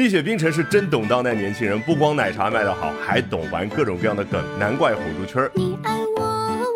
蜜雪冰城是真懂当代年轻人，不光奶茶卖得好，还懂玩各种各样的梗，难怪火出圈儿。你爱我，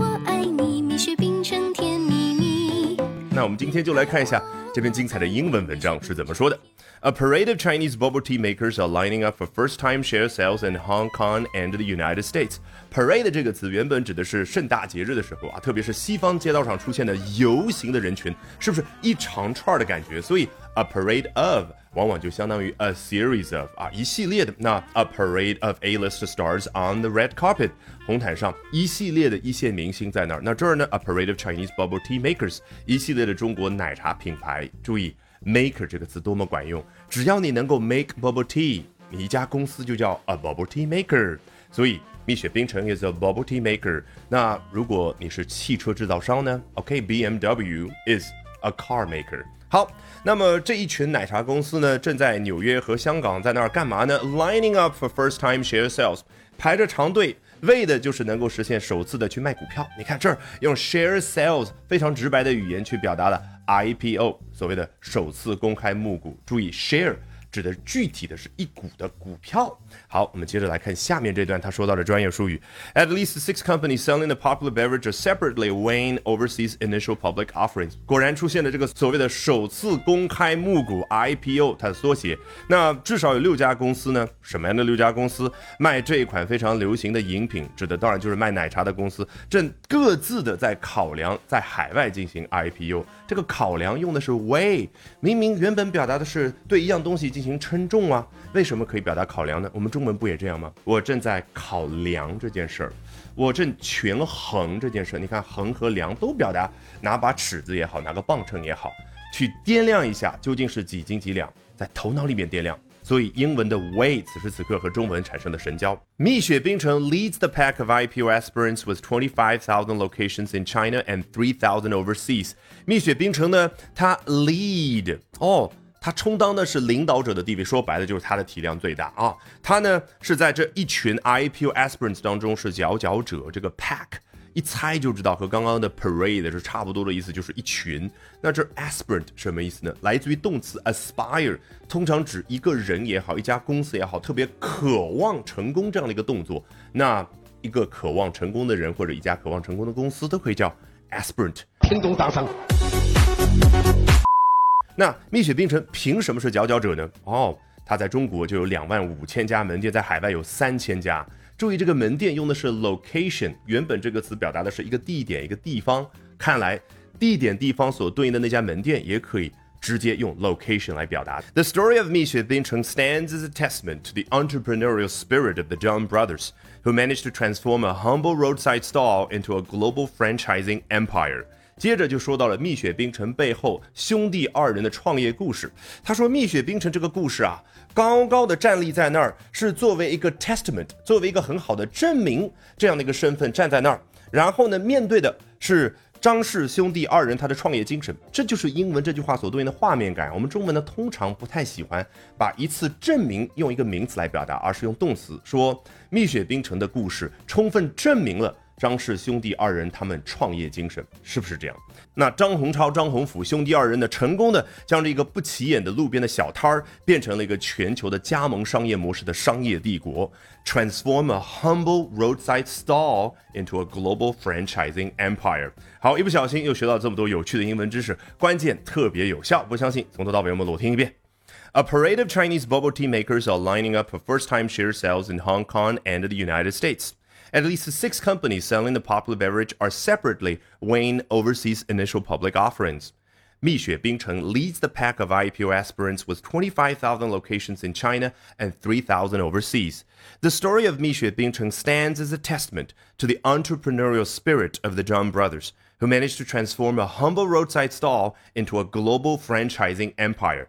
我爱你，蜜雪冰城甜蜜蜜。那我们今天就来看一下这篇精彩的英文文章是怎么说的。A parade of Chinese bubble tea makers are lining up for first-time share sales in Hong Kong and the United States. Parade 这个词原本指的是盛大节日的时候啊，特别是西方街道上出现的游行的人群，是不是一长串的感觉？所以 a parade of 往往就相当于 a series of 啊一系列的。那 a parade of A-list stars on the red carpet 红毯上一系列的一线明星在那儿。那这儿呢，a parade of Chinese bubble tea makers 一系列的中国奶茶品牌。注意 maker 这个词多么管用，只要你能够 make bubble tea，你一家公司就叫 a bubble tea maker。所以蜜雪冰城 is a bubble tea maker。那如果你是汽车制造商呢？OK，BMW、is a car maker。 好，那么这一群奶茶公司呢，正在纽约和香港在那儿干嘛呢？Lining up for first-time share sales，排着长队，为的就是能够实现首次的去卖股票。你看这儿用 share sales 非常直白的语言去表达了 IPO，所谓的首次公开募股。注意 share。指的具体的是一股的股票。好，我们接着来看下面这段他说到的专业术语。At least six companies selling the popular beverage are separately weighing overseas initial public offerings。果然出现了这个所谓的首次公开募股 IPO，它的缩写。那至少有六家公司呢？什么样的六家公司卖这一款非常流行的饮品？指的当然就是卖奶茶的公司，正各自的在考量在海外进行 IPO。这个考量用的是 weigh，明明原本表达的是对一样东西进进行称重啊，为什么可以表达考量呢？我们中文不也这样吗？我正在考量这件事儿，我正权衡这件事儿。你看，衡和量都表达拿把尺子也好，拿个磅秤也好，去掂量一下究竟是几斤几两，在头脑里面掂量。所以英文的 weigh 此时此刻和中文产生了神交。蜜雪冰城 leads the pack of IPO aspirants with 25,000 locations in China and three thousand overseas。蜜雪冰城呢，它 lead 哦。它充当的是领导者的地位，说白了就是它的体量最大啊。它呢是在这一群 IPO aspirants 当中是佼佼者。这个 pack 一猜就知道和刚刚的 parade 是差不多的意思，就是一群。那这 aspirant 什么意思呢？来自于动词 aspire，通常指一个人也好，一家公司也好，特别渴望成功这样的一个动作。那一个渴望成功的人或者一家渴望成功的公司都可以叫 aspirant。听懂掌声。那蜜雪冰城凭什么是佼佼者呢？哦，它在中国就有两万五千家门店，在海外有三千家。注意，这个门店用的是 location，原本这个词表达的是一个地点、一个地方。看来地点、地方所对应的那家门店也可以直接用 location 来表达。The story of 蜜雪冰城 stands as a testament to the entrepreneurial spirit of the John brothers, who managed to transform a humble roadside stall into a global franchising empire. 接着就说到了蜜雪冰城背后兄弟二人的创业故事。他说，蜜雪冰城这个故事啊，高高的站立在那儿，是作为一个 testament，作为一个很好的证明，这样的一个身份站在那儿。然后呢，面对的是张氏兄弟二人他的创业精神，这就是英文这句话所对应的画面感。我们中文呢，通常不太喜欢把一次证明用一个名词来表达，而是用动词说蜜雪冰城的故事充分证明了。张氏兄弟二人他们创业精神是不是这样？那张洪超、张洪甫兄弟二人呢，成功的将这个不起眼的路边的小摊儿变成了一个全球的加盟商业模式的商业帝国，transform a humble roadside stall into a global franchising empire。好，一不小心又学到这么多有趣的英文知识，关键特别有效，不相信从头到尾我们裸听一遍。A parade of Chinese bubble tea makers are lining up for first-time share sales in Hong Kong and the United States. At least six companies selling the popular beverage are separately weighing overseas initial public offerings. Mixue Bingcheng leads the pack of IPO aspirants with 25,000 locations in China and 3,000 overseas. The story of Mixue Bingcheng stands as a testament to the entrepreneurial spirit of the John brothers, who managed to transform a humble roadside stall into a global franchising empire